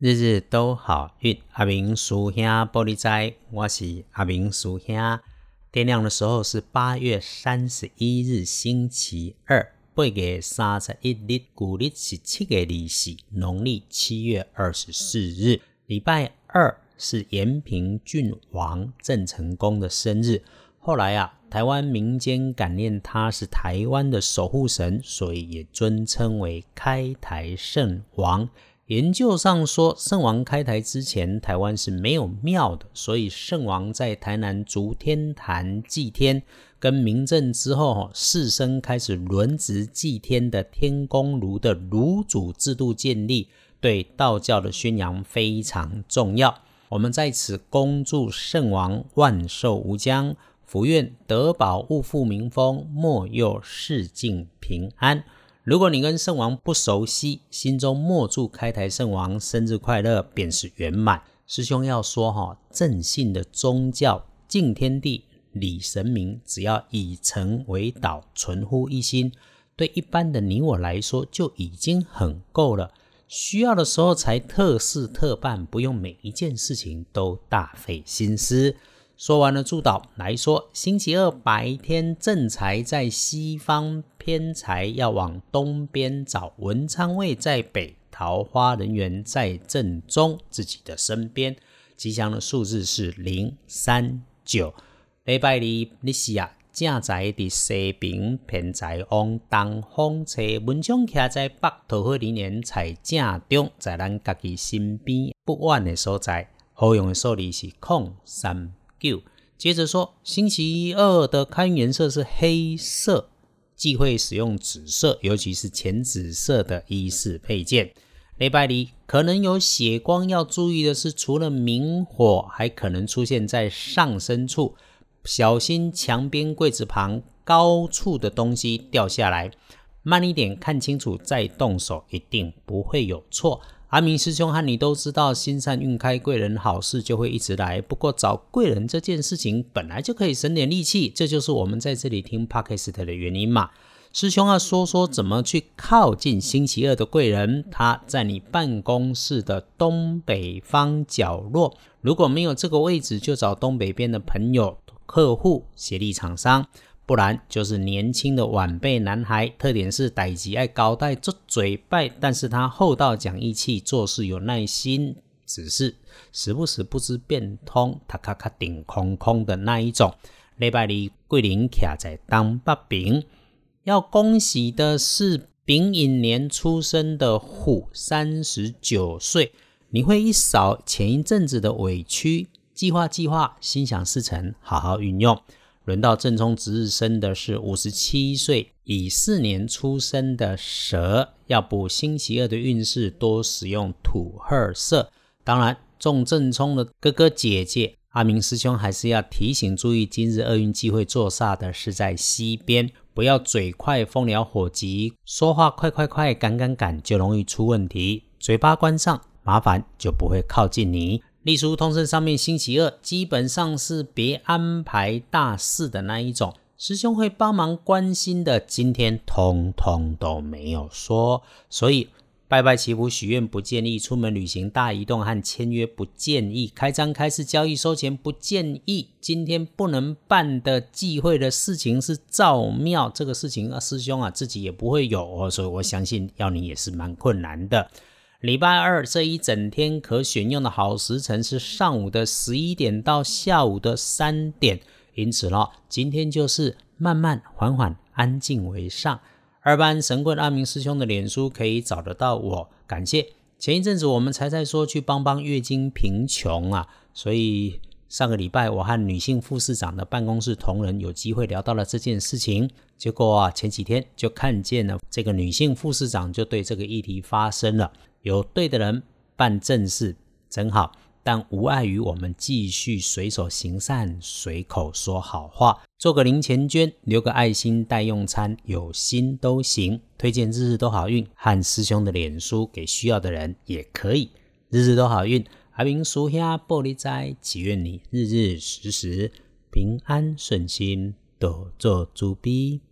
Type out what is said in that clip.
日日都好运，阿明叔兄玻璃斋，我是阿明叔兄。天亮的时候是八月三十一日，星期二，八月三十一日，古历是七月二十，农历七月二十四日，礼拜二是延平郡王郑成功的生日。后来啊，台湾民间感念他是台湾的守护神，所以也尊称为开台圣王。研究上说，圣王开台之前，台湾是没有庙的，所以圣王在台南竹天坛祭天，跟明正之后，士绅开始轮值祭天的天公炉的炉主制度建立，对道教的宣扬非常重要。我们在此恭祝圣王万寿无疆，福愿德宝物富民丰，莫佑世境平安。如果你跟圣王不熟悉，心中默祝开台圣王生日快乐便是圆满。师兄要说哈，正信的宗教敬天地礼神明，只要以诚为导，存乎一心，对一般的你我来说就已经很够了。需要的时候才特事特办，不用每一件事情都大费心思。说完了祝祷，来说星期二白天正财在西方，偏财要往东边找。文昌位在北，桃花人缘在正中自己的身边。吉祥的数字是零三九。礼拜二你是啊，正财伫西边，偏财往东方车。文昌徛在北，桃花人缘在正中，在咱家己身边不远的所在。好用的数字是空三。九，接着说，星期二的开运颜色是黑色，忌讳使用紫色，尤其是浅紫色的衣饰配件。礼拜里可能有血光，要注意的是，除了明火，还可能出现在上身处，小心墙边、柜子旁高处的东西掉下来。慢一点，看清楚再动手，一定不会有错。阿明师兄和你都知道，心善运开，贵人好事就会一直来。不过找贵人这件事情本来就可以省点力气，这就是我们在这里听 podcast 的原因嘛。师兄要说说怎么去靠近星期二的贵人，他在你办公室的东北方角落。如果没有这个位置，就找东北边的朋友、客户、协力厂商。不然就是年轻的晚辈男孩，特点是歹极爱高带做嘴拜，但是他厚道讲义气，做事有耐心，只是时不时不知变通，他咔咔顶空空的那一种。礼拜二桂林卡在当八饼，要恭喜的是丙寅年出生的虎，三十九岁，你会一扫前一阵子的委屈，计划计划，心想事成，好好运用。轮到正冲值日生的是五十七岁乙巳年出生的蛇，要补星期二的运势，多使用土褐色。当然，中正冲的哥哥姐姐阿明师兄还是要提醒注意，今日厄运机会坐煞的是在西边，不要嘴快、风燎火急，说话快快快、赶赶赶，就容易出问题。嘴巴关上，麻烦就不会靠近你。隶书通胜上面星期二基本上是别安排大事的那一种，师兄会帮忙关心的，今天通通都没有说。所以拜拜祈福许愿不建议，出门旅行大移动和签约不建议，开张开市交易收钱不建议。今天不能办的忌讳的事情是造庙这个事情啊，师兄啊自己也不会有，所以我相信要你也是蛮困难的。礼拜二这一整天可选用的好时辰是上午的十一点到下午的三点，因此呢，今天就是慢慢缓缓安静为上。二班神棍阿明师兄的脸书可以找得到我，感谢。前一阵子我们才在说去帮帮月经贫穷啊，所以上个礼拜我和女性副市长的办公室同仁有机会聊到了这件事情，结果啊前几天就看见了这个女性副市长就对这个议题发声了。有对的人办正事真好，但无碍于我们继续随手行善，随口说好话，做个零钱捐，留个爱心代用餐，有心都行。推荐日日都好运和师兄的脸书给需要的人也可以。日日都好运，阿明叔兄玻璃斋，祈愿你日日时时平安顺心，多做猪逼。